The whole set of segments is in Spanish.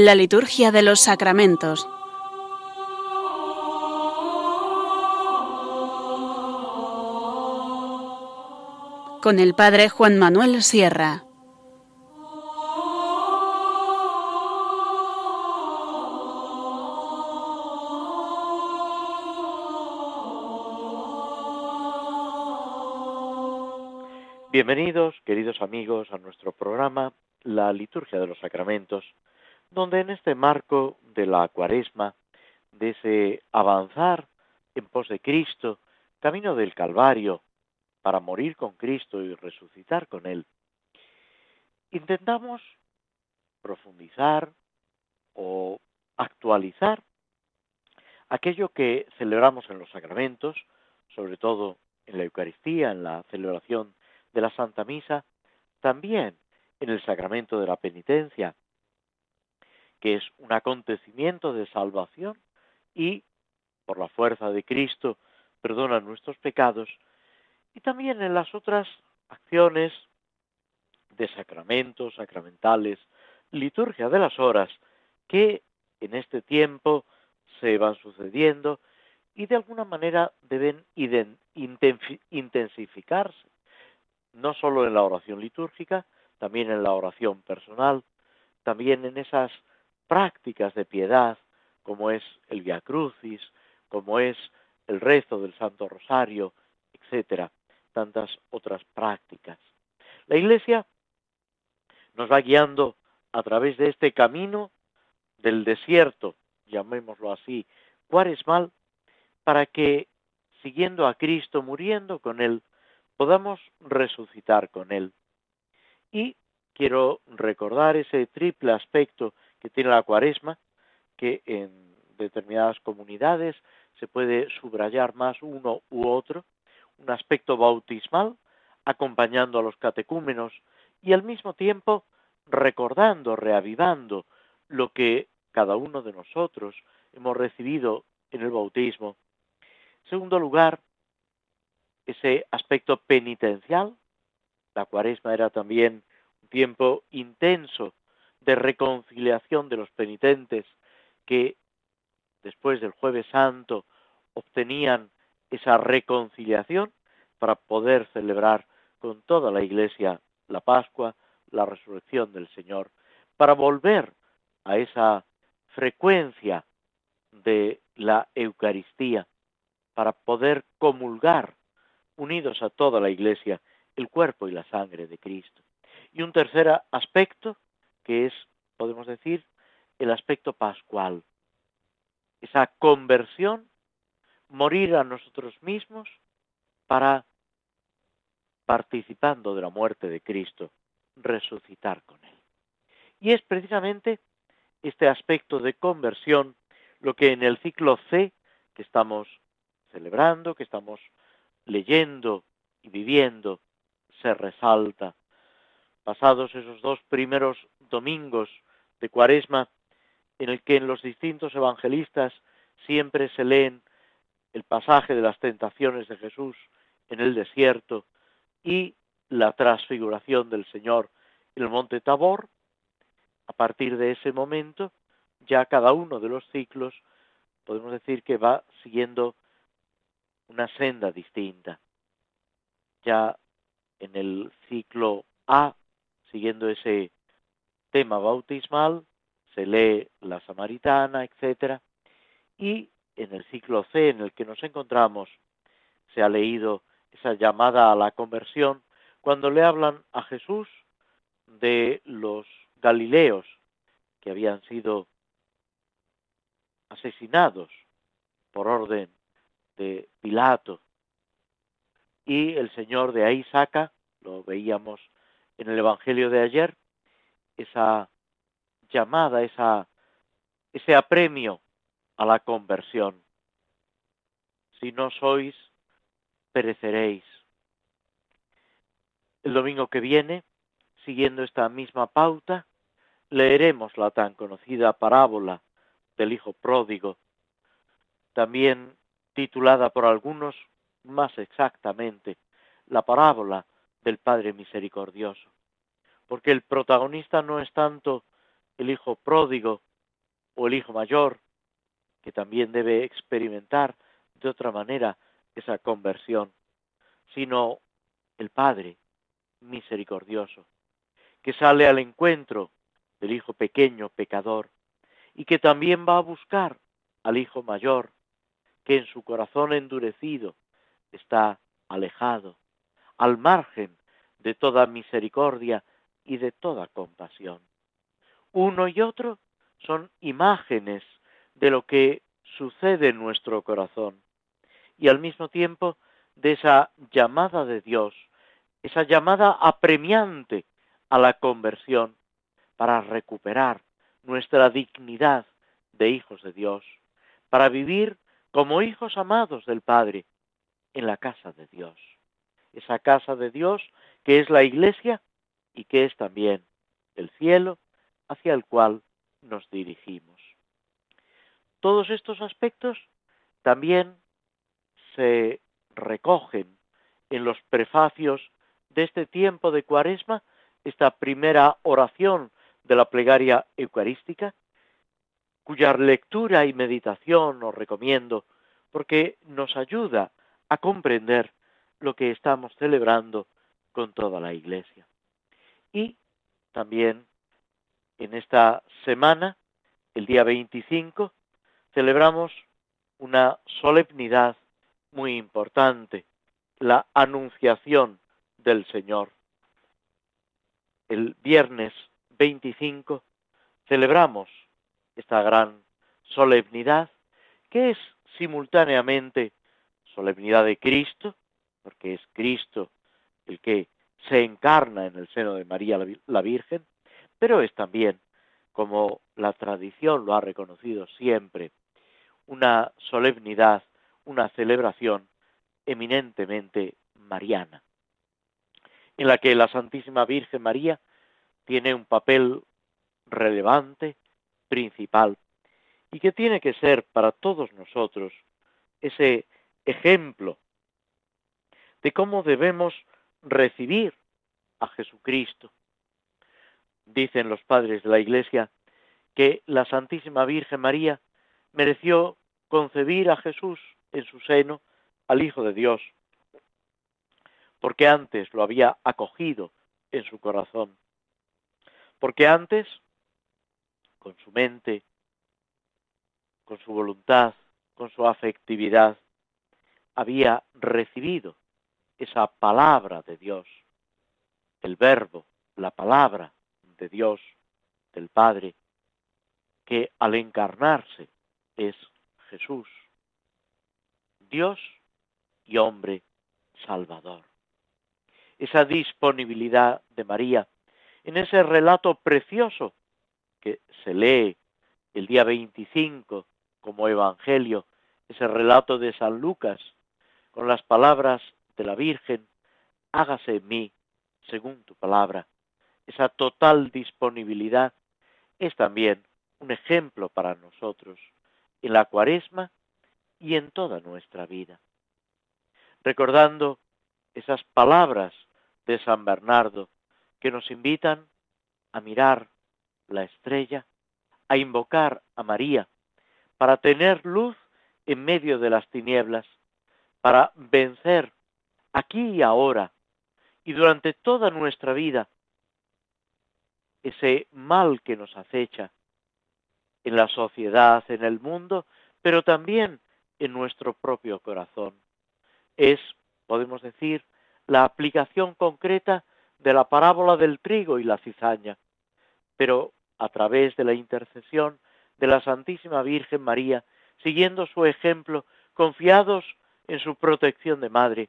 La liturgia de los sacramentos. Con el Padre Juan Manuel Sierra. Bienvenidos, queridos amigos, a nuestro programa La Liturgia de los Sacramentos, donde en este marco de la cuaresma, de ese avanzar en pos de Cristo, camino del Calvario, para morir con Cristo y resucitar con Él, intentamos profundizar o actualizar aquello que celebramos en los sacramentos, sobre todo en la Eucaristía, en la celebración de la Santa Misa, también en el sacramento de la penitencia, que es un acontecimiento de salvación y, por la fuerza de Cristo, perdona nuestros pecados, y también en las otras acciones de sacramentos, sacramentales, liturgia de las horas, que en este tiempo se van sucediendo y de alguna manera deben intensificarse no solo en la oración litúrgica, también en la oración personal, también en esas prácticas de piedad, como es el Via Crucis, como es el rezo del Santo Rosario, etcétera, tantas otras prácticas. La Iglesia nos va guiando a través de este camino del desierto, llamémoslo así, cuaresmal, para que, siguiendo a Cristo, muriendo con Él, podamos resucitar con Él. Y quiero recordar ese triple aspecto que tiene la cuaresma, que en determinadas comunidades se puede subrayar más uno u otro, un aspecto bautismal, acompañando a los catecúmenos y al mismo tiempo recordando, reavivando lo que cada uno de nosotros hemos recibido en el bautismo. En segundo lugar, ese aspecto penitencial. La cuaresma era también un tiempo intenso de reconciliación de los penitentes que después del jueves santo obtenían esa reconciliación para poder celebrar con toda la iglesia la Pascua, la resurrección del Señor, para volver a esa frecuencia de la Eucaristía, para poder comulgar unidos a toda la Iglesia, el cuerpo y la sangre de Cristo. Y un tercer aspecto, que es, podemos decir, el aspecto pascual, esa conversión, morir a nosotros mismos para, participando de la muerte de Cristo, resucitar con Él. Y es precisamente este aspecto de conversión lo que en el ciclo C que estamos celebrando, que estamos leyendo y viviendo se resalta. Pasados esos dos primeros domingos de Cuaresma, en el que en los distintos evangelistas siempre se leen el pasaje de las tentaciones de Jesús en el desierto y la transfiguración del Señor en el monte Tabor, a partir de ese momento, ya cada uno de los ciclos podemos decir que va siguiendo una senda distinta. Ya en el ciclo A, siguiendo ese tema bautismal, se lee la samaritana, etcétera, y en el ciclo C en el que nos encontramos se ha leído esa llamada a la conversión cuando le hablan a Jesús de los galileos que habían sido asesinados por orden de Pilato. Y el Señor de ahí saca, lo veíamos en el Evangelio de ayer, esa llamada, esa, ese apremio a la conversión. Si no sois, pereceréis. El domingo que viene, siguiendo esta misma pauta, leeremos la tan conocida parábola del Hijo Pródigo. También titulada por algunos más exactamente la parábola del Padre Misericordioso, porque el protagonista no es tanto el hijo pródigo o el hijo mayor, que también debe experimentar de otra manera esa conversión, sino el Padre misericordioso, que sale al encuentro del hijo pequeño pecador y que también va a buscar al hijo mayor, que en su corazón endurecido está alejado, al margen de toda misericordia y de toda compasión. Uno y otro son imágenes de lo que sucede en nuestro corazón y al mismo tiempo de esa llamada de Dios, esa llamada apremiante a la conversión para recuperar nuestra dignidad de hijos de Dios, para vivir como hijos amados del Padre en la casa de Dios. Esa casa de Dios que es la iglesia y que es también el cielo hacia el cual nos dirigimos. Todos estos aspectos también se recogen en los prefacios de este tiempo de cuaresma, esta primera oración de la plegaria eucarística, cuya lectura y meditación os recomiendo porque nos ayuda a comprender lo que estamos celebrando con toda la Iglesia. Y también en esta semana, el día 25, celebramos una solemnidad muy importante, la anunciación del Señor. El viernes 25 celebramos esta gran solemnidad que es simultáneamente solemnidad de Cristo, porque es Cristo el que se encarna en el seno de María la Virgen, pero es también, como la tradición lo ha reconocido siempre, una solemnidad, una celebración eminentemente mariana, en la que la Santísima Virgen María tiene un papel relevante, principal, y que tiene que ser para todos nosotros ese ejemplo de cómo debemos recibir a Jesucristo. Dicen los padres de la Iglesia que la Santísima Virgen María mereció concebir a Jesús en su seno al Hijo de Dios, porque antes lo había acogido en su corazón, porque antes, con su mente, con su voluntad, con su afectividad, había recibido esa palabra de Dios, el verbo, la palabra de Dios, del Padre, que al encarnarse es Jesús, Dios y hombre salvador. Esa disponibilidad de María en ese relato precioso que se lee el día 25 como Evangelio, ese relato de San Lucas, con las palabras la Virgen, hágase en mí según tu palabra. Esa total disponibilidad es también un ejemplo para nosotros en la cuaresma y en toda nuestra vida. Recordando esas palabras de San Bernardo que nos invitan a mirar la estrella, a invocar a María, para tener luz en medio de las tinieblas, para vencer aquí y ahora y durante toda nuestra vida ese mal que nos acecha en la sociedad, en el mundo, pero también en nuestro propio corazón. Es, podemos decir, la aplicación concreta de la parábola del trigo y la cizaña, pero a través de la intercesión de la Santísima Virgen María, siguiendo su ejemplo, confiados en su protección de madre,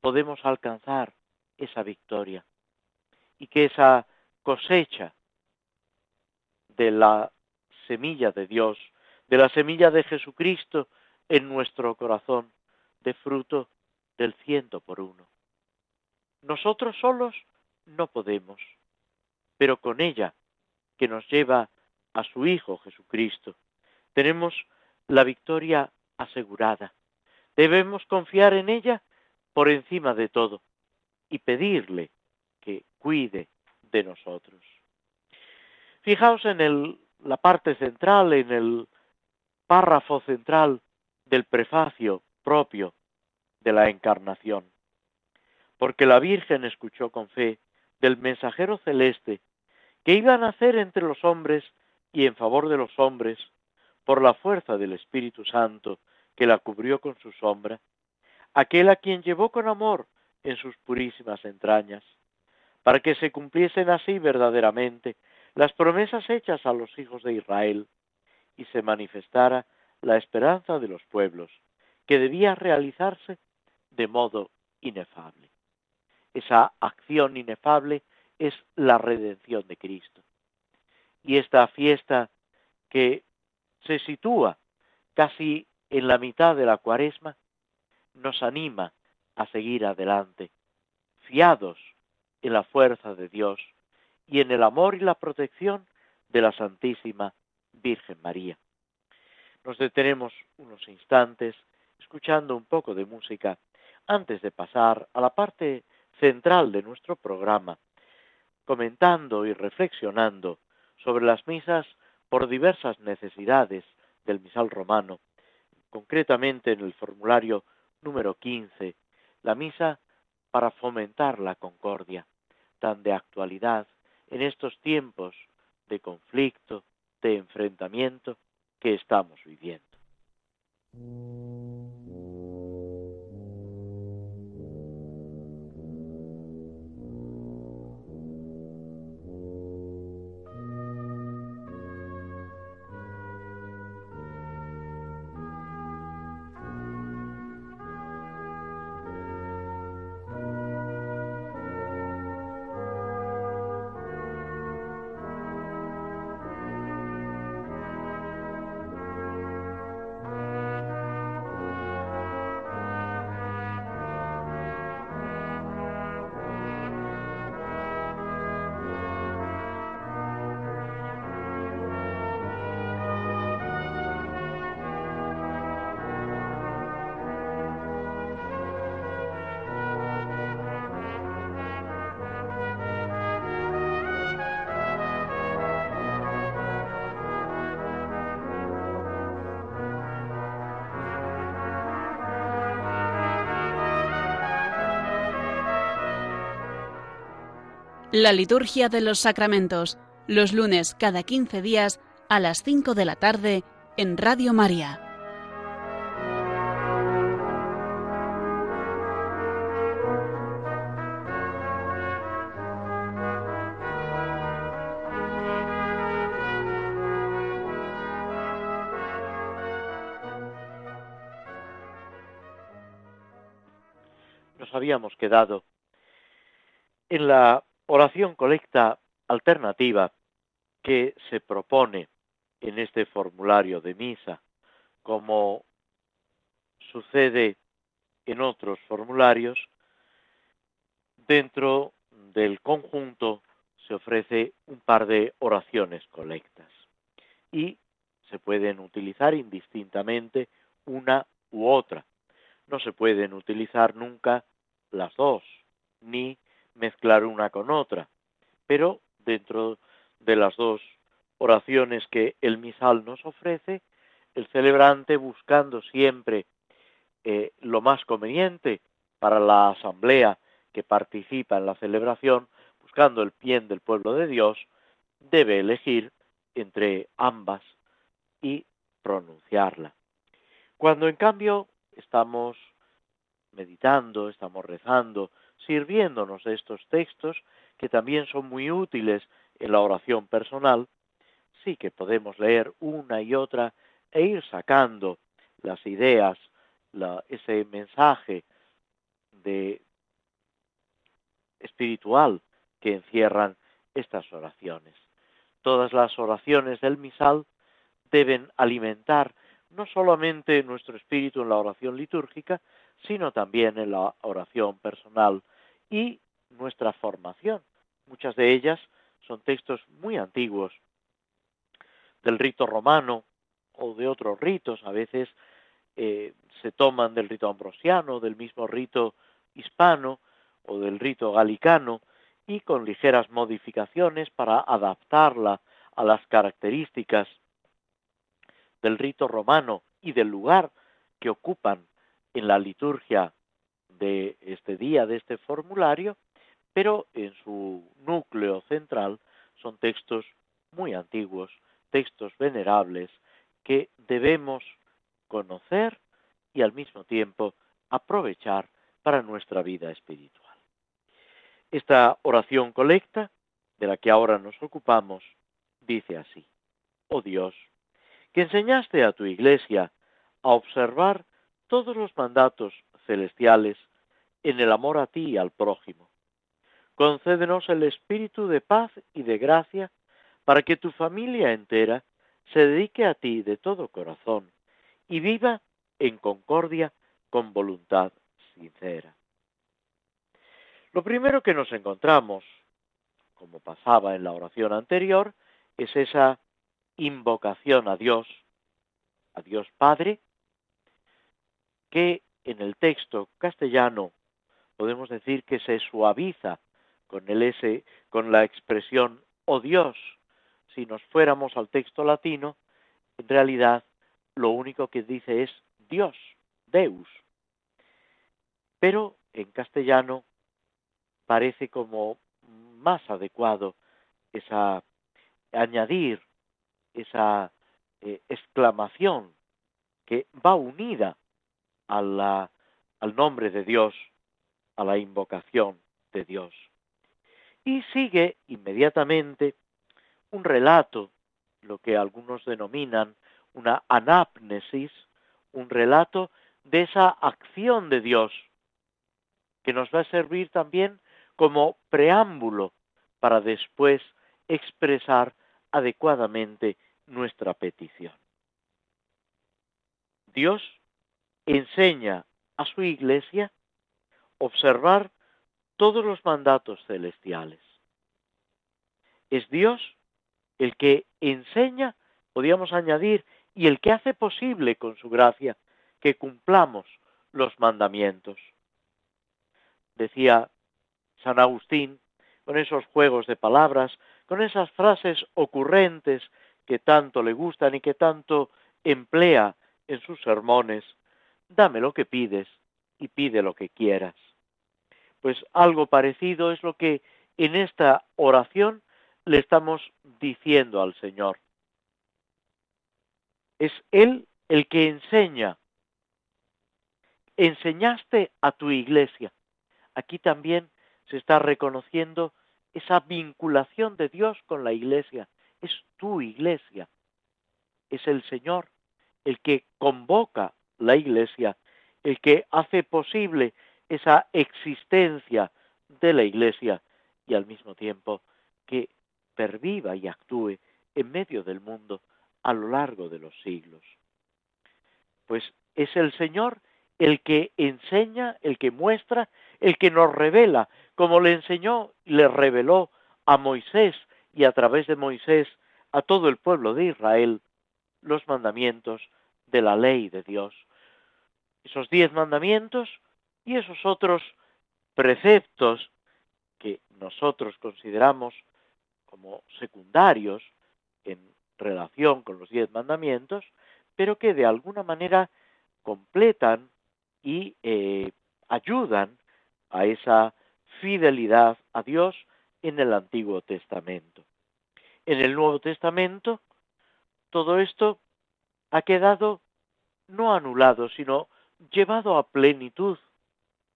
podemos alcanzar esa victoria y que esa cosecha de la semilla de Dios, de la semilla de Jesucristo en nuestro corazón, de fruto del ciento por uno. Nosotros solos no podemos, pero con ella, que nos lleva a su Hijo Jesucristo, tenemos la victoria asegurada. Debemos confiar en ella por encima de todo y pedirle que cuide de nosotros. Fijaos en el, la parte central, en el párrafo central del prefacio propio de la encarnación. Porque la Virgen escuchó con fe del mensajero celeste que iba a nacer entre los hombres y en favor de los hombres por la fuerza del Espíritu Santo que la cubrió con su sombra, aquel a quien llevó con amor en sus purísimas entrañas, para que se cumpliesen así verdaderamente las promesas hechas a los hijos de Israel y se manifestara la esperanza de los pueblos, que debía realizarse de modo inefable. Esa acción inefable es la redención de Cristo. Y esta fiesta que se sitúa casi en la mitad de la cuaresma, nos anima a seguir adelante, fiados en la fuerza de Dios y en el amor y la protección de la Santísima Virgen María. Nos detenemos unos instantes escuchando un poco de música antes de pasar a la parte central de nuestro programa, comentando y reflexionando sobre las misas por diversas necesidades del misal romano, concretamente en el formulario número 15, la misa para fomentar la concordia, tan de actualidad en estos tiempos de conflicto, de enfrentamiento que estamos viviendo. La liturgia de los sacramentos, los lunes cada 15 días a las 5 de la tarde en Radio María. Nos habíamos quedado en la oración colecta alternativa que se propone en este formulario de misa, como sucede en otros formularios, dentro del conjunto se ofrece un par de oraciones colectas y se pueden utilizar indistintamente una u otra. No se pueden utilizar nunca las dos, ni mezclar una con otra, pero dentro de las dos oraciones que el misal nos ofrece, el celebrante buscando siempre eh, lo más conveniente para la asamblea que participa en la celebración, buscando el bien del pueblo de Dios, debe elegir entre ambas y pronunciarla. Cuando en cambio estamos meditando, estamos rezando, sirviéndonos de estos textos, que también son muy útiles en la oración personal, sí que podemos leer una y otra e ir sacando las ideas, ese mensaje de espiritual que encierran estas oraciones. Todas las oraciones del misal deben alimentar no solamente nuestro espíritu en la oración litúrgica, sino también en la oración personal y nuestra formación. Muchas de ellas son textos muy antiguos del rito romano o de otros ritos, a veces eh, se toman del rito ambrosiano, del mismo rito hispano o del rito galicano y con ligeras modificaciones para adaptarla a las características del rito romano y del lugar que ocupan en la liturgia de este día, de este formulario, pero en su núcleo central son textos muy antiguos, textos venerables que debemos conocer y al mismo tiempo aprovechar para nuestra vida espiritual. Esta oración colecta, de la que ahora nos ocupamos, dice así, Oh Dios, que enseñaste a tu iglesia a observar todos los mandatos celestiales en el amor a ti y al prójimo. Concédenos el espíritu de paz y de gracia para que tu familia entera se dedique a ti de todo corazón y viva en concordia con voluntad sincera. Lo primero que nos encontramos, como pasaba en la oración anterior, es esa invocación a Dios, a Dios Padre, que en el texto castellano podemos decir que se suaviza con el S, con la expresión oh Dios. Si nos fuéramos al texto latino, en realidad lo único que dice es Dios, Deus. Pero en castellano parece como más adecuado esa añadir esa eh, exclamación que va unida a la, al nombre de Dios, a la invocación de Dios. Y sigue inmediatamente un relato, lo que algunos denominan una anapnesis, un relato de esa acción de Dios, que nos va a servir también como preámbulo para después expresar adecuadamente nuestra petición. Dios enseña a su iglesia observar todos los mandatos celestiales. Es Dios el que enseña, podríamos añadir, y el que hace posible con su gracia que cumplamos los mandamientos. Decía San Agustín, con esos juegos de palabras, con esas frases ocurrentes que tanto le gustan y que tanto emplea en sus sermones, dame lo que pides y pide lo que quieras. Pues algo parecido es lo que en esta oración le estamos diciendo al Señor. Es Él el que enseña. Enseñaste a tu iglesia. Aquí también se está reconociendo esa vinculación de Dios con la iglesia es tu iglesia. Es el Señor el que convoca la iglesia, el que hace posible esa existencia de la iglesia y al mismo tiempo que perviva y actúe en medio del mundo a lo largo de los siglos. Pues es el Señor el que enseña, el que muestra, el que nos revela, como le enseñó y le reveló a Moisés y a través de Moisés a todo el pueblo de Israel los mandamientos de la ley de Dios. Esos diez mandamientos y esos otros preceptos que nosotros consideramos como secundarios en relación con los diez mandamientos, pero que de alguna manera completan y eh, ayudan a esa fidelidad a Dios en el Antiguo Testamento. En el Nuevo Testamento, todo esto ha quedado no anulado, sino llevado a plenitud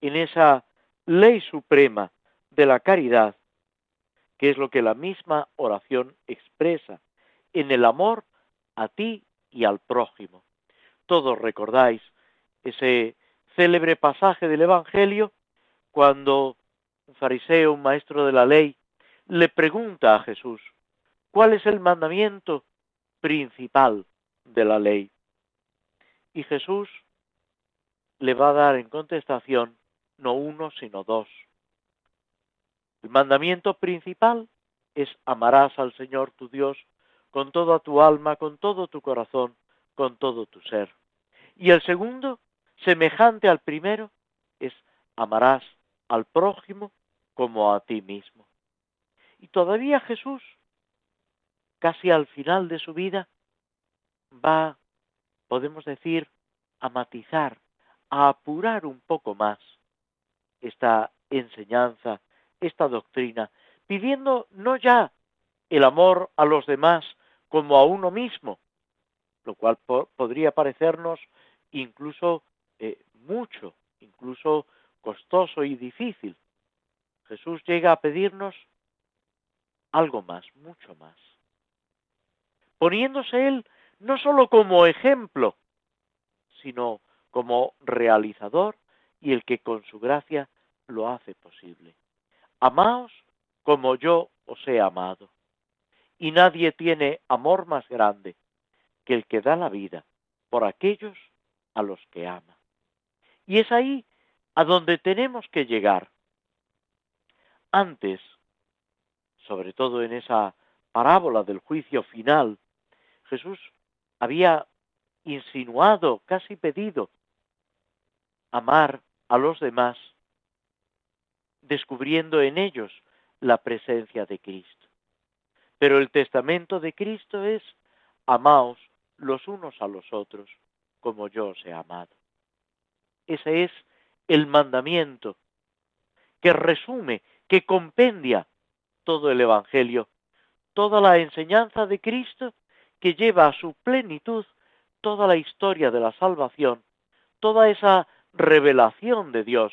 en esa ley suprema de la caridad, que es lo que la misma oración expresa, en el amor a ti y al prójimo. Todos recordáis ese célebre pasaje del Evangelio cuando un fariseo, un maestro de la ley, le pregunta a Jesús, ¿cuál es el mandamiento principal de la ley? Y Jesús le va a dar en contestación no uno, sino dos. El mandamiento principal es amarás al Señor tu Dios con toda tu alma, con todo tu corazón, con todo tu ser. Y el segundo, semejante al primero, es amarás al prójimo como a ti mismo. Y todavía Jesús casi al final de su vida, va, podemos decir, a matizar, a apurar un poco más esta enseñanza, esta doctrina, pidiendo no ya el amor a los demás como a uno mismo, lo cual podría parecernos incluso eh, mucho, incluso costoso y difícil. Jesús llega a pedirnos algo más, mucho más. Poniéndose Él no sólo como ejemplo, sino como realizador y el que con su gracia lo hace posible. Amaos como yo os he amado. Y nadie tiene amor más grande que el que da la vida por aquellos a los que ama. Y es ahí a donde tenemos que llegar. Antes, sobre todo en esa parábola del juicio final, Jesús había insinuado, casi pedido, amar a los demás, descubriendo en ellos la presencia de Cristo. Pero el testamento de Cristo es, amaos los unos a los otros, como yo os he amado. Ese es el mandamiento que resume, que compendia todo el Evangelio, toda la enseñanza de Cristo que lleva a su plenitud toda la historia de la salvación, toda esa revelación de Dios,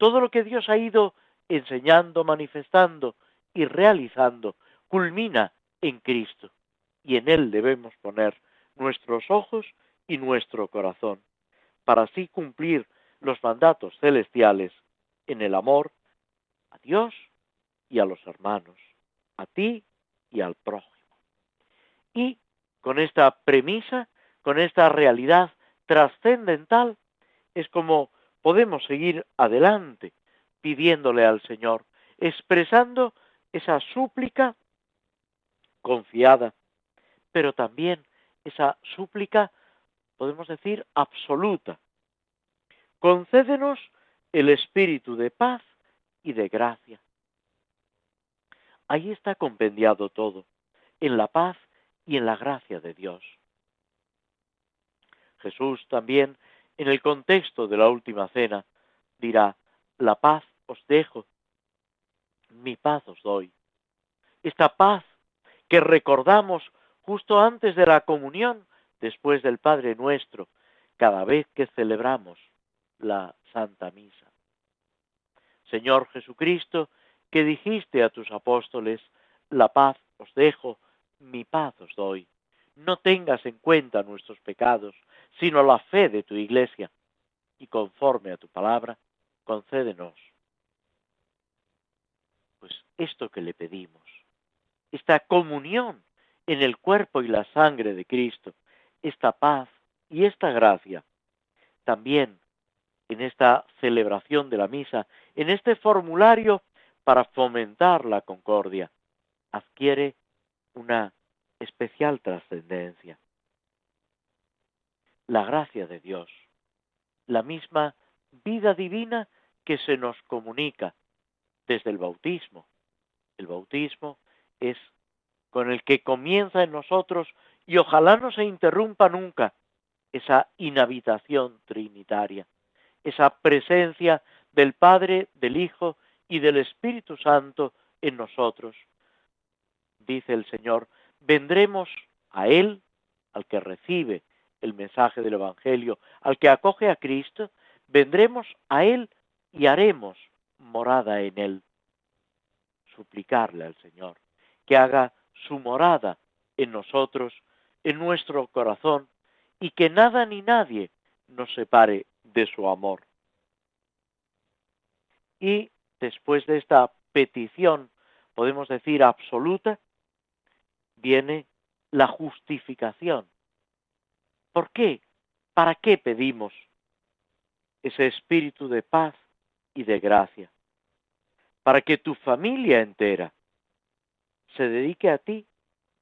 todo lo que Dios ha ido enseñando, manifestando y realizando, culmina en Cristo. Y en Él debemos poner nuestros ojos y nuestro corazón, para así cumplir los mandatos celestiales en el amor a Dios y a los hermanos, a ti y al prójimo. Y con esta premisa, con esta realidad trascendental, es como podemos seguir adelante pidiéndole al Señor, expresando esa súplica confiada, pero también esa súplica, podemos decir, absoluta. Concédenos el espíritu de paz y de gracia. Ahí está compendiado todo, en la paz y en la gracia de Dios. Jesús también, en el contexto de la última cena, dirá, la paz os dejo, mi paz os doy. Esta paz que recordamos justo antes de la comunión, después del Padre nuestro, cada vez que celebramos la Santa Misa. Señor Jesucristo, que dijiste a tus apóstoles, la paz os dejo, mi paz os doy. No tengas en cuenta nuestros pecados, sino la fe de tu iglesia, y conforme a tu palabra, concédenos. Pues esto que le pedimos, esta comunión en el cuerpo y la sangre de Cristo, esta paz y esta gracia, también en esta celebración de la misa, en este formulario para fomentar la concordia, adquiere una especial trascendencia. La gracia de Dios, la misma vida divina que se nos comunica desde el bautismo. El bautismo es con el que comienza en nosotros y ojalá no se interrumpa nunca esa inhabitación trinitaria, esa presencia del Padre, del Hijo y del Espíritu Santo en nosotros. Dice el Señor, vendremos a Él, al que recibe el mensaje del Evangelio, al que acoge a Cristo, vendremos a Él y haremos morada en Él. Suplicarle al Señor que haga su morada en nosotros, en nuestro corazón, y que nada ni nadie nos separe de su amor. Y después de esta petición, podemos decir absoluta, viene la justificación. ¿Por qué? ¿Para qué pedimos ese espíritu de paz y de gracia? Para que tu familia entera se dedique a ti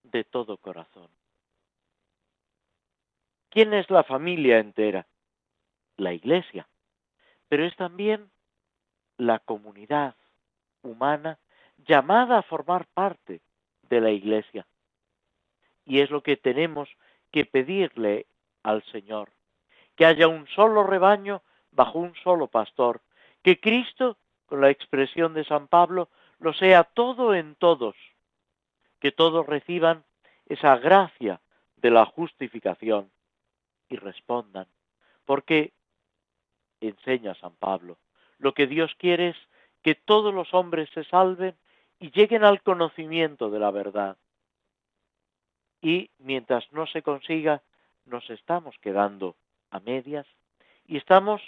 de todo corazón. ¿Quién es la familia entera? La iglesia, pero es también la comunidad humana llamada a formar parte de la iglesia. Y es lo que tenemos que pedirle al Señor, que haya un solo rebaño bajo un solo pastor, que Cristo, con la expresión de San Pablo, lo sea todo en todos, que todos reciban esa gracia de la justificación y respondan, porque enseña San Pablo, lo que Dios quiere es que todos los hombres se salven y lleguen al conocimiento de la verdad. Y mientras no se consiga, nos estamos quedando a medias y estamos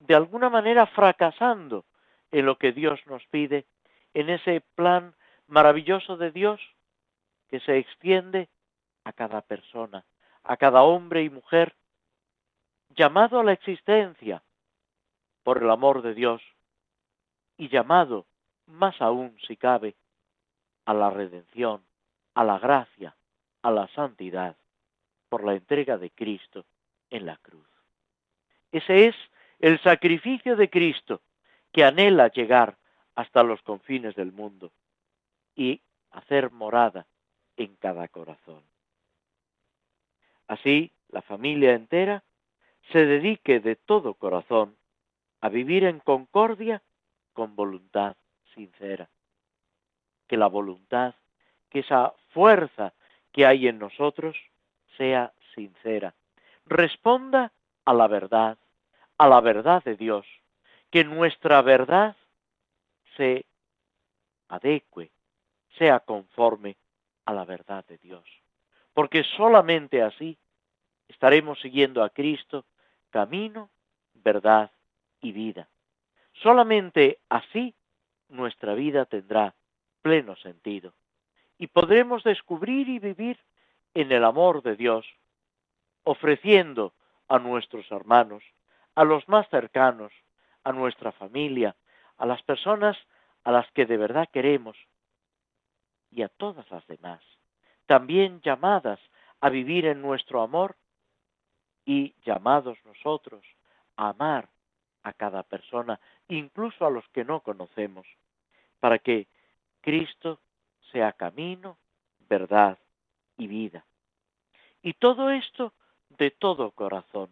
de alguna manera fracasando en lo que Dios nos pide, en ese plan maravilloso de Dios que se extiende a cada persona, a cada hombre y mujer, llamado a la existencia por el amor de Dios y llamado, más aún si cabe, a la redención, a la gracia, a la santidad, por la entrega de Cristo en la cruz. Ese es el sacrificio de Cristo que anhela llegar hasta los confines del mundo y hacer morada en cada corazón. Así, la familia entera se dedique de todo corazón a vivir en concordia con voluntad sincera. Que la voluntad, que esa fuerza que hay en nosotros sea sincera. Responda a la verdad, a la verdad de Dios. Que nuestra verdad se adecue, sea conforme a la verdad de Dios. Porque solamente así estaremos siguiendo a Cristo camino, verdad y vida. Solamente así nuestra vida tendrá pleno sentido y podremos descubrir y vivir en el amor de Dios, ofreciendo a nuestros hermanos, a los más cercanos, a nuestra familia, a las personas a las que de verdad queremos y a todas las demás, también llamadas a vivir en nuestro amor y llamados nosotros a amar a cada persona, incluso a los que no conocemos, para que Cristo sea camino, verdad y vida. Y todo esto de todo corazón,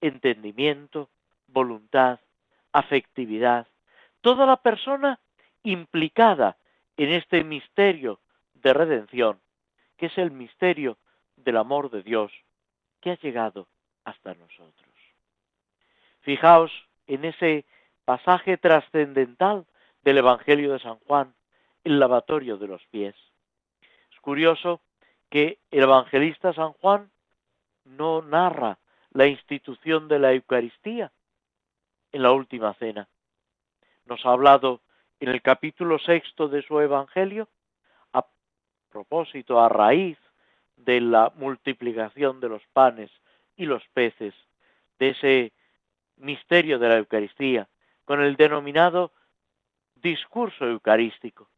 entendimiento, voluntad, afectividad, toda la persona implicada en este misterio de redención, que es el misterio del amor de Dios que ha llegado hasta nosotros. Fijaos en ese pasaje trascendental del Evangelio de San Juan, el lavatorio de los pies. Es curioso que el evangelista San Juan no narra la institución de la Eucaristía en la última cena. Nos ha hablado en el capítulo sexto de su Evangelio, a propósito, a raíz de la multiplicación de los panes y los peces, de ese misterio de la Eucaristía, con el denominado discurso eucarístico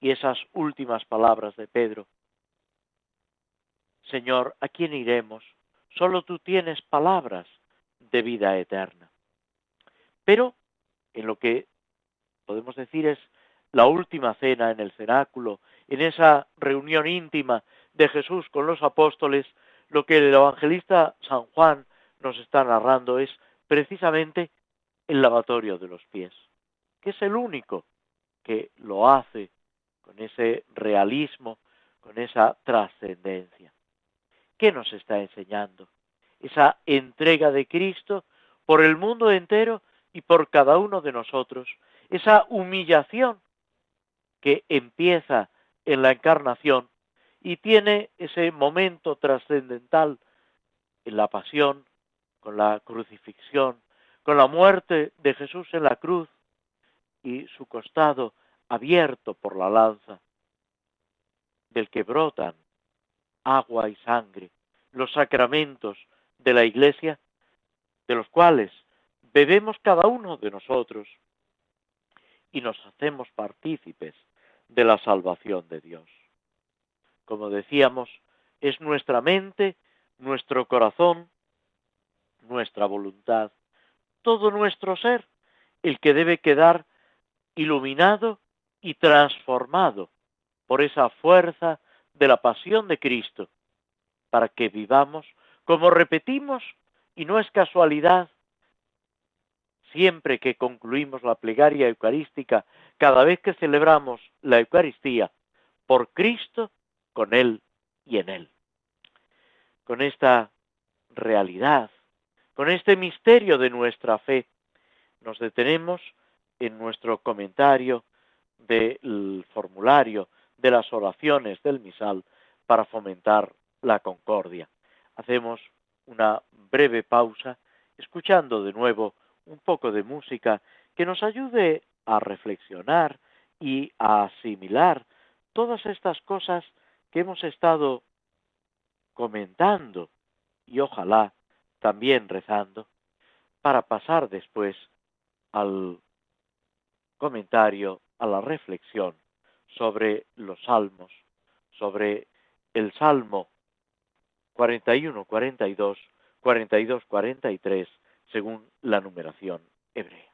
y esas últimas palabras de Pedro. Señor, ¿a quién iremos? Solo tú tienes palabras de vida eterna. Pero en lo que podemos decir es la última cena en el cenáculo, en esa reunión íntima de Jesús con los apóstoles, lo que el evangelista San Juan nos está narrando es precisamente el lavatorio de los pies, que es el único que lo hace con ese realismo, con esa trascendencia. ¿Qué nos está enseñando? Esa entrega de Cristo por el mundo entero y por cada uno de nosotros, esa humillación que empieza en la encarnación y tiene ese momento trascendental en la pasión, con la crucifixión, con la muerte de Jesús en la cruz y su costado abierto por la lanza, del que brotan agua y sangre, los sacramentos de la Iglesia, de los cuales bebemos cada uno de nosotros y nos hacemos partícipes de la salvación de Dios. Como decíamos, es nuestra mente, nuestro corazón, nuestra voluntad, todo nuestro ser, el que debe quedar iluminado y transformado por esa fuerza de la pasión de Cristo, para que vivamos como repetimos, y no es casualidad, siempre que concluimos la plegaria eucarística, cada vez que celebramos la Eucaristía, por Cristo, con Él y en Él. Con esta realidad, con este misterio de nuestra fe, nos detenemos en nuestro comentario del formulario de las oraciones del misal para fomentar la concordia. Hacemos una breve pausa escuchando de nuevo un poco de música que nos ayude a reflexionar y a asimilar todas estas cosas que hemos estado comentando y ojalá también rezando para pasar después al comentario, a la reflexión sobre los salmos, sobre el Salmo 41, 42, 42, 43, según la numeración hebrea.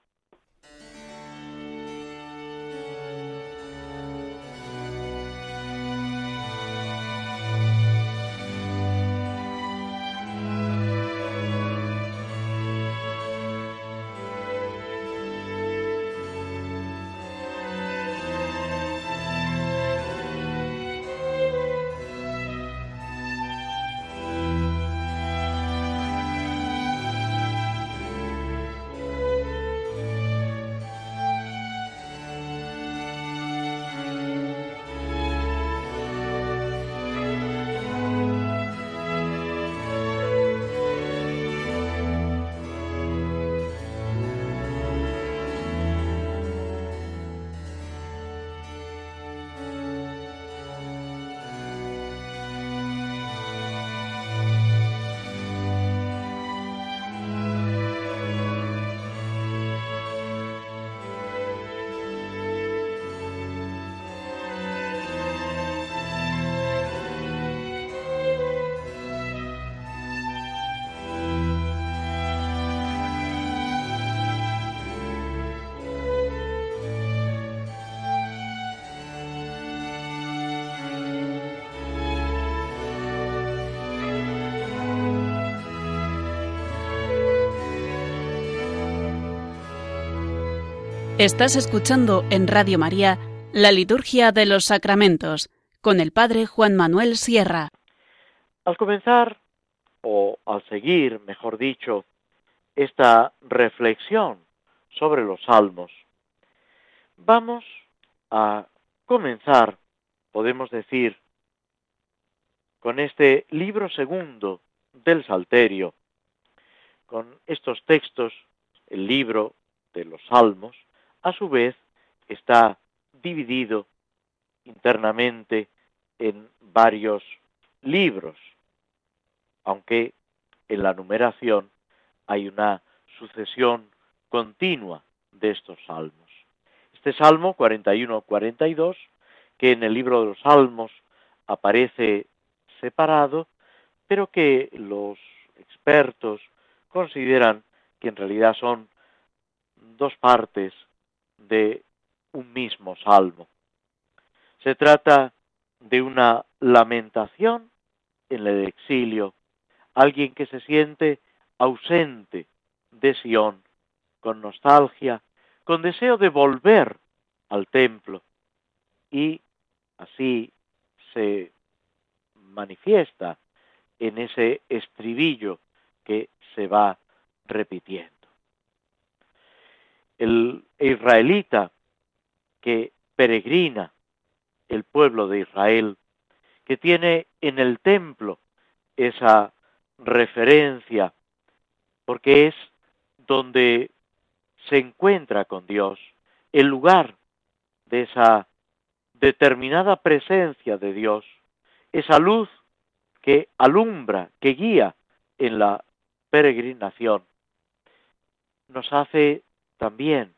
Estás escuchando en Radio María la Liturgia de los Sacramentos con el Padre Juan Manuel Sierra. Al comenzar, o al seguir, mejor dicho, esta reflexión sobre los salmos, vamos a comenzar, podemos decir, con este libro segundo del Salterio, con estos textos, el libro de los salmos, a su vez está dividido internamente en varios libros, aunque en la numeración hay una sucesión continua de estos salmos. Este salmo 41-42, que en el libro de los salmos aparece separado, pero que los expertos consideran que en realidad son dos partes de un mismo salmo. Se trata de una lamentación en el exilio, alguien que se siente ausente de Sión, con nostalgia, con deseo de volver al templo, y así se manifiesta en ese estribillo que se va repitiendo el israelita que peregrina el pueblo de Israel, que tiene en el templo esa referencia, porque es donde se encuentra con Dios, el lugar de esa determinada presencia de Dios, esa luz que alumbra, que guía en la peregrinación, nos hace también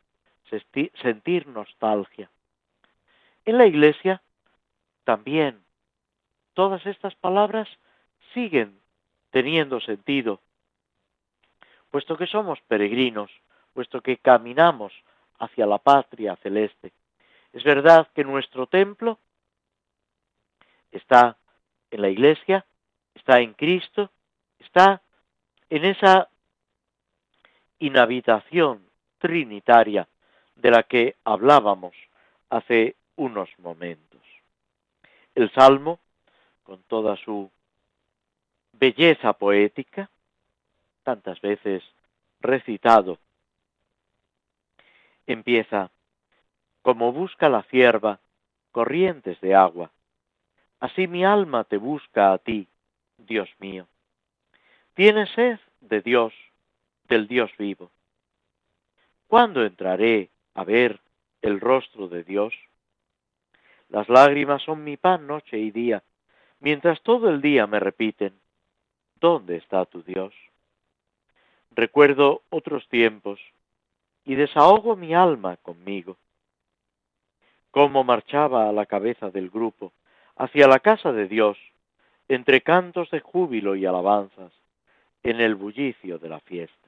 sentir nostalgia. En la iglesia también todas estas palabras siguen teniendo sentido, puesto que somos peregrinos, puesto que caminamos hacia la patria celeste. Es verdad que nuestro templo está en la iglesia, está en Cristo, está en esa inhabitación trinitaria de la que hablábamos hace unos momentos. El Salmo, con toda su belleza poética, tantas veces recitado, empieza como busca la cierva corrientes de agua. Así mi alma te busca a ti, Dios mío. Tienes sed de Dios, del Dios vivo. ¿Cuándo entraré a ver el rostro de Dios? Las lágrimas son mi pan noche y día, mientras todo el día me repiten, ¿dónde está tu Dios? Recuerdo otros tiempos y desahogo mi alma conmigo. Cómo marchaba a la cabeza del grupo hacia la casa de Dios, entre cantos de júbilo y alabanzas, en el bullicio de la fiesta.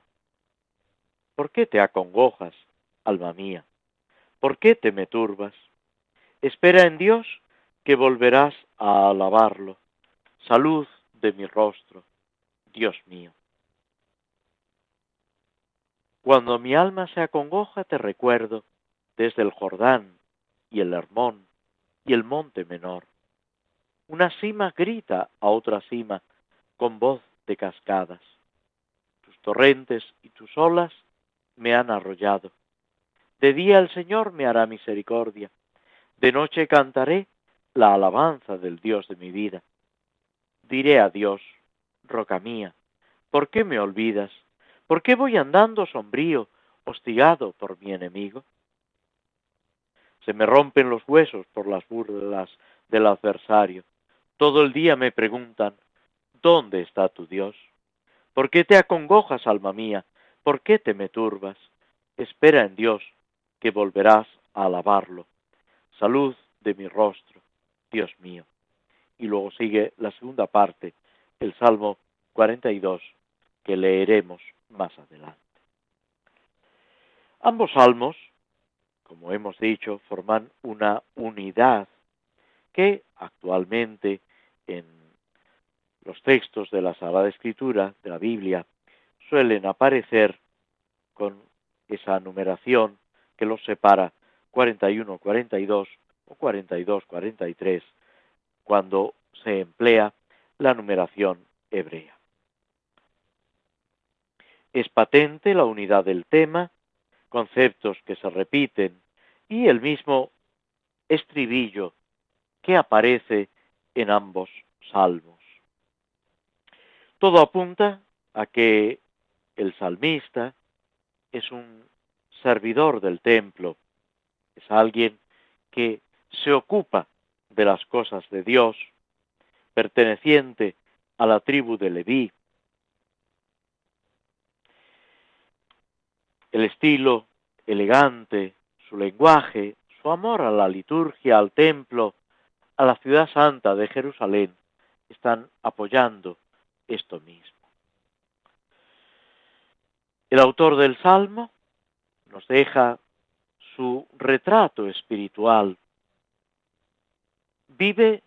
¿Por qué te acongojas, alma mía? ¿Por qué te me turbas? Espera en Dios que volverás a alabarlo. Salud de mi rostro, Dios mío. Cuando mi alma se acongoja te recuerdo desde el Jordán y el Hermón y el monte menor. Una cima grita a otra cima con voz de cascadas. Tus torrentes y tus olas me han arrollado. De día el Señor me hará misericordia. De noche cantaré la alabanza del Dios de mi vida. Diré a Dios, roca mía, ¿por qué me olvidas? ¿Por qué voy andando sombrío, hostigado por mi enemigo? Se me rompen los huesos por las burlas del adversario. Todo el día me preguntan, ¿dónde está tu Dios? ¿Por qué te acongojas, alma mía? ¿Por qué te me turbas? Espera en Dios, que volverás a alabarlo. Salud de mi rostro, Dios mío. Y luego sigue la segunda parte, el Salmo 42, que leeremos más adelante. Ambos salmos, como hemos dicho, forman una unidad que actualmente en los textos de la Sagrada Escritura, de la Biblia, suelen aparecer con esa numeración que los separa 41-42 o 42-43 cuando se emplea la numeración hebrea. Es patente la unidad del tema, conceptos que se repiten y el mismo estribillo que aparece en ambos salmos. Todo apunta a que el salmista es un servidor del templo, es alguien que se ocupa de las cosas de Dios, perteneciente a la tribu de Leví, el estilo elegante, su lenguaje, su amor a la liturgia, al templo, a la ciudad santa de Jerusalén, están apoyando esto mismo. El autor del Salmo nos deja su retrato espiritual. Vive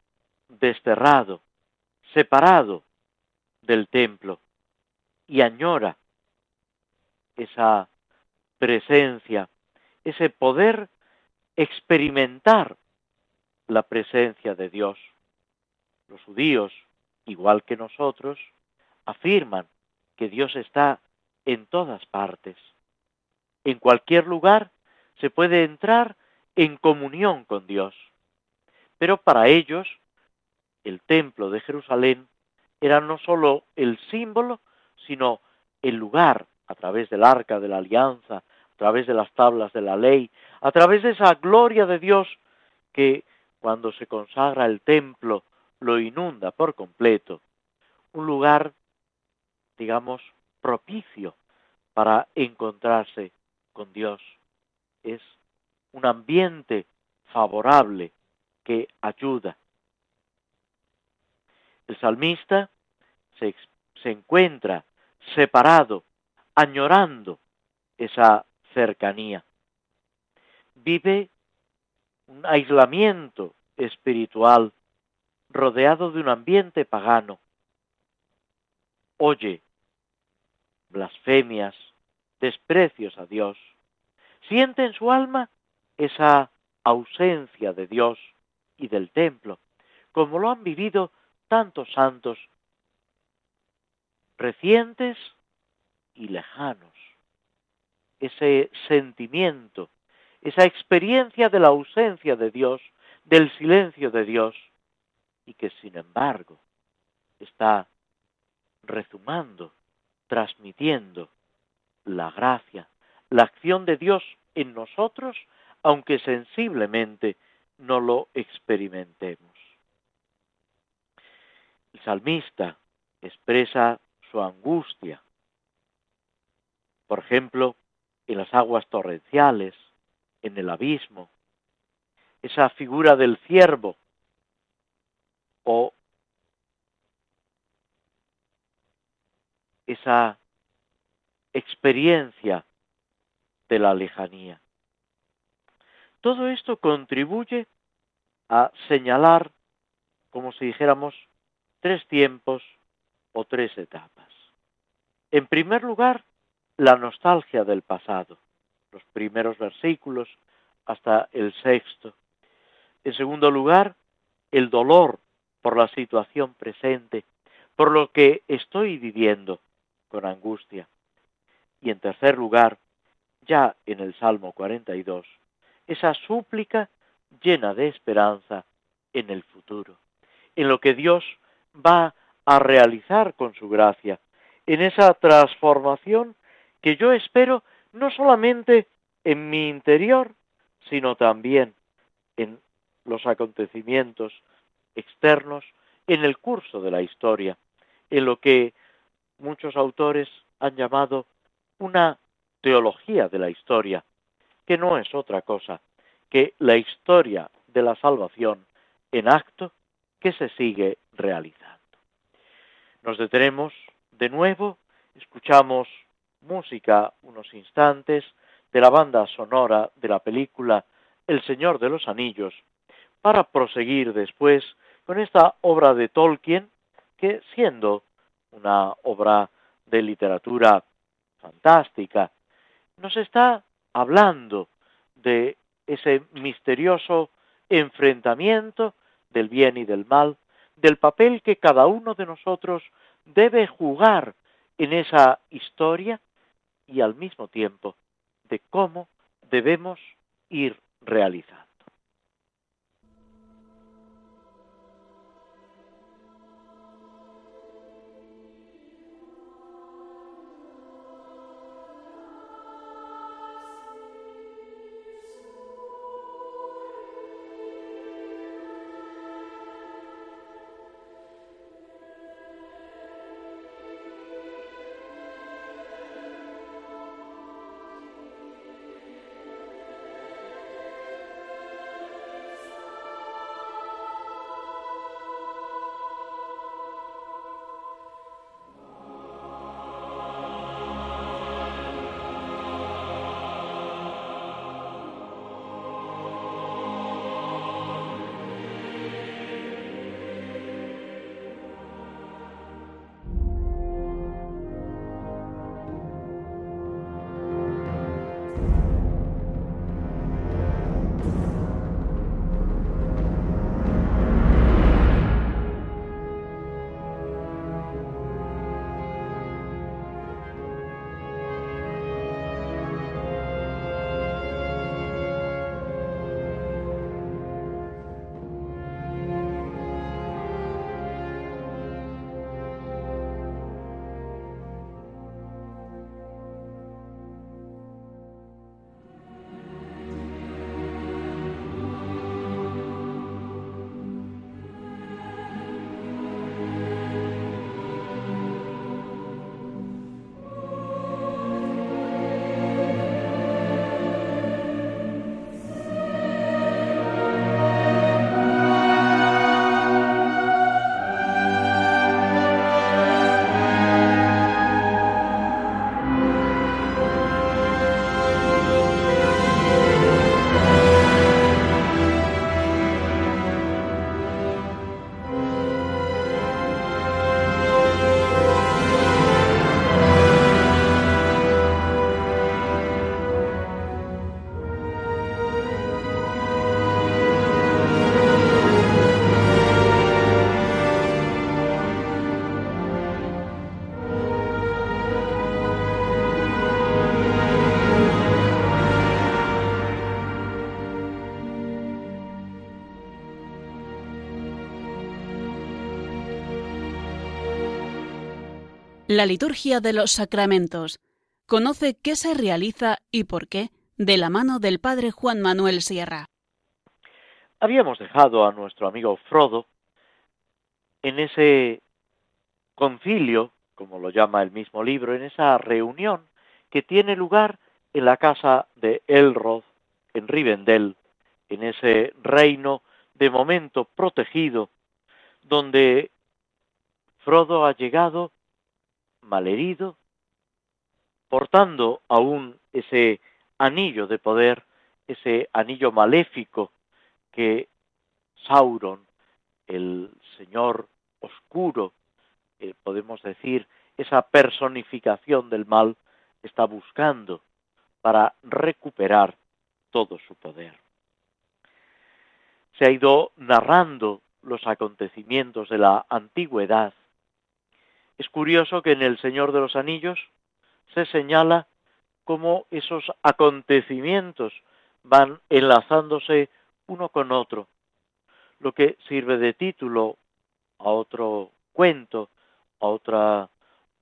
desterrado, separado del templo y añora esa presencia, ese poder experimentar la presencia de Dios. Los judíos, igual que nosotros, afirman que Dios está en todas partes. En cualquier lugar se puede entrar en comunión con Dios. Pero para ellos, el templo de Jerusalén era no sólo el símbolo, sino el lugar a través del arca de la alianza, a través de las tablas de la ley, a través de esa gloria de Dios que cuando se consagra el templo lo inunda por completo, un lugar, digamos, propicio para encontrarse con Dios. Es un ambiente favorable que ayuda. El salmista se, se encuentra separado añorando esa cercanía. Vive un aislamiento espiritual rodeado de un ambiente pagano. Oye blasfemias, desprecios a Dios. Siente en su alma esa ausencia de Dios y del templo, como lo han vivido tantos santos recientes y lejanos. Ese sentimiento, esa experiencia de la ausencia de Dios, del silencio de Dios, y que sin embargo está rezumando, transmitiendo la gracia, la acción de Dios en nosotros, aunque sensiblemente no lo experimentemos. El salmista expresa su angustia, por ejemplo, en las aguas torrenciales, en el abismo, esa figura del ciervo o esa experiencia de la lejanía. Todo esto contribuye a señalar, como si dijéramos, tres tiempos o tres etapas. En primer lugar, la nostalgia del pasado, los primeros versículos hasta el sexto. En segundo lugar, el dolor por la situación presente, por lo que estoy viviendo angustia. Y en tercer lugar, ya en el Salmo 42, esa súplica llena de esperanza en el futuro, en lo que Dios va a realizar con su gracia, en esa transformación que yo espero no solamente en mi interior, sino también en los acontecimientos externos, en el curso de la historia, en lo que muchos autores han llamado una teología de la historia, que no es otra cosa que la historia de la salvación en acto que se sigue realizando. Nos detenemos de nuevo, escuchamos música unos instantes de la banda sonora de la película El Señor de los Anillos, para proseguir después con esta obra de Tolkien, que siendo una obra de literatura fantástica, nos está hablando de ese misterioso enfrentamiento del bien y del mal, del papel que cada uno de nosotros debe jugar en esa historia y al mismo tiempo de cómo debemos ir realizando. La liturgia de los sacramentos. Conoce qué se realiza y por qué de la mano del padre Juan Manuel Sierra. Habíamos dejado a nuestro amigo Frodo en ese concilio, como lo llama el mismo libro, en esa reunión que tiene lugar en la casa de Elrod, en Rivendell, en ese reino de momento protegido, donde Frodo ha llegado malherido, portando aún ese anillo de poder, ese anillo maléfico que Sauron, el señor oscuro, eh, podemos decir, esa personificación del mal, está buscando para recuperar todo su poder. Se ha ido narrando los acontecimientos de la antigüedad. Es curioso que en El Señor de los Anillos se señala cómo esos acontecimientos van enlazándose uno con otro, lo que sirve de título a otro cuento, a otra,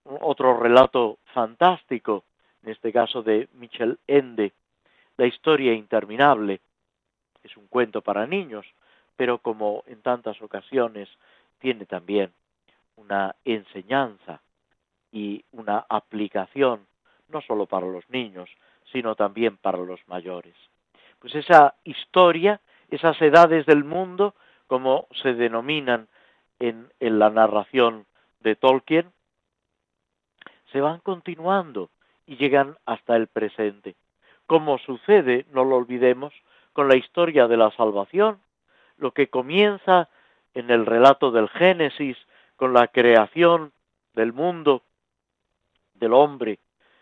otro relato fantástico, en este caso de Michel Ende, La historia interminable. Es un cuento para niños, pero como en tantas ocasiones tiene también una enseñanza y una aplicación no solo para los niños, sino también para los mayores. Pues esa historia, esas edades del mundo, como se denominan en, en la narración de Tolkien, se van continuando y llegan hasta el presente. Como sucede, no lo olvidemos, con la historia de la salvación, lo que comienza en el relato del Génesis, con la creación del mundo, del hombre,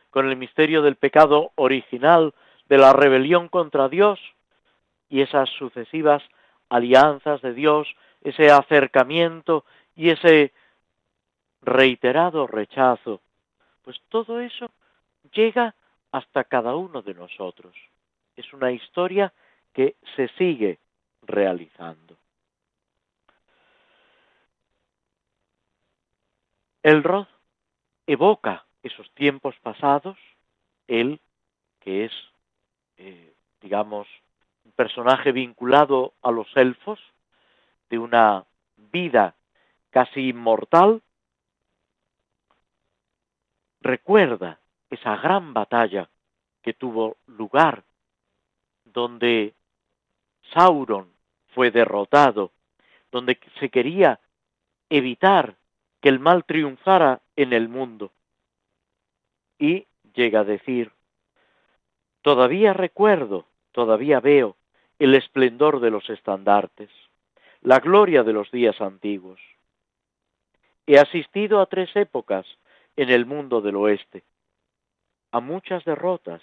con el misterio del pecado original, de la rebelión contra Dios y esas sucesivas alianzas de Dios, ese acercamiento y ese reiterado rechazo, pues todo eso llega hasta cada uno de nosotros. Es una historia que se sigue realizando. El Roth evoca esos tiempos pasados, él, que es, eh, digamos, un personaje vinculado a los elfos, de una vida casi inmortal, recuerda esa gran batalla que tuvo lugar, donde Sauron fue derrotado, donde se quería evitar que el mal triunfara en el mundo y llega a decir, todavía recuerdo, todavía veo el esplendor de los estandartes, la gloria de los días antiguos. He asistido a tres épocas en el mundo del oeste, a muchas derrotas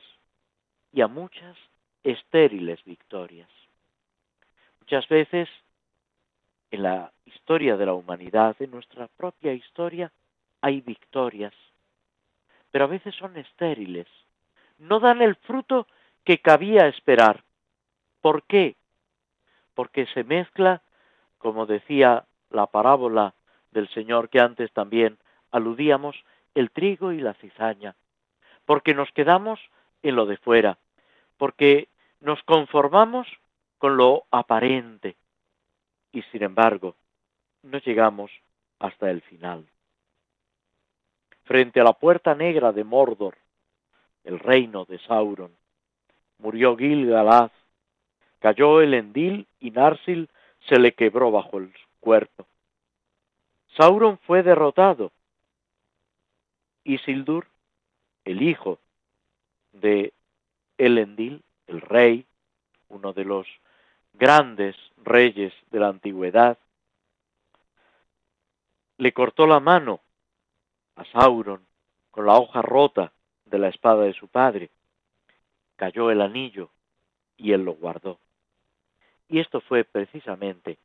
y a muchas estériles victorias. Muchas veces en la historia de la humanidad, en nuestra propia historia, hay victorias pero a veces son estériles. No dan el fruto que cabía esperar. ¿Por qué? Porque se mezcla, como decía la parábola del Señor que antes también aludíamos, el trigo y la cizaña. Porque nos quedamos en lo de fuera. Porque nos conformamos con lo aparente. Y sin embargo, no llegamos hasta el final frente a la puerta negra de Mordor, el reino de Sauron. Murió Gil-galad, cayó el Endil y Narsil se le quebró bajo el cuerpo. Sauron fue derrotado. Isildur, el hijo de Elendil, el rey, uno de los grandes reyes de la antigüedad, le cortó la mano a Sauron con la hoja rota de la espada de su padre. Cayó el anillo y él lo guardó. Y esto fue precisamente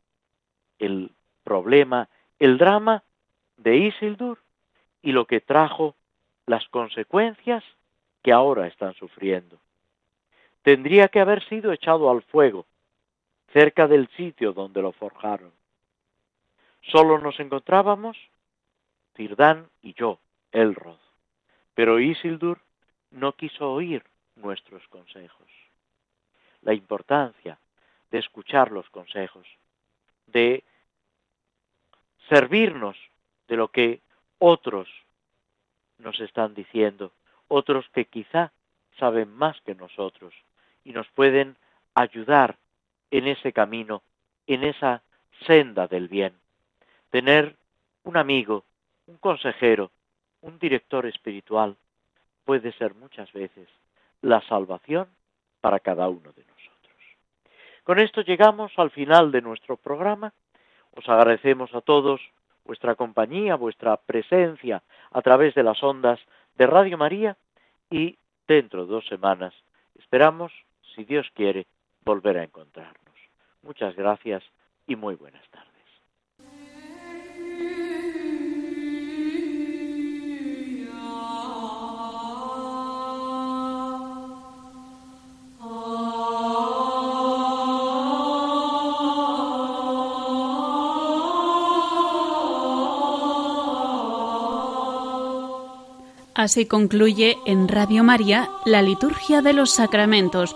el problema, el drama de Isildur y lo que trajo las consecuencias que ahora están sufriendo. Tendría que haber sido echado al fuego, cerca del sitio donde lo forjaron. Solo nos encontrábamos Cirdán y yo, Elrod. Pero Isildur no quiso oír nuestros consejos. La importancia de escuchar los consejos, de servirnos de lo que otros nos están diciendo, otros que quizá saben más que nosotros y nos pueden ayudar en ese camino, en esa senda del bien. Tener un amigo, un consejero, un director espiritual puede ser muchas veces la salvación para cada uno de nosotros. Con esto llegamos al final de nuestro programa. Os agradecemos a todos vuestra compañía, vuestra presencia a través de las ondas de Radio María y dentro de dos semanas esperamos, si Dios quiere, volver a encontrarnos. Muchas gracias y muy buenas tardes. Así concluye en Radio María la Liturgia de los Sacramentos,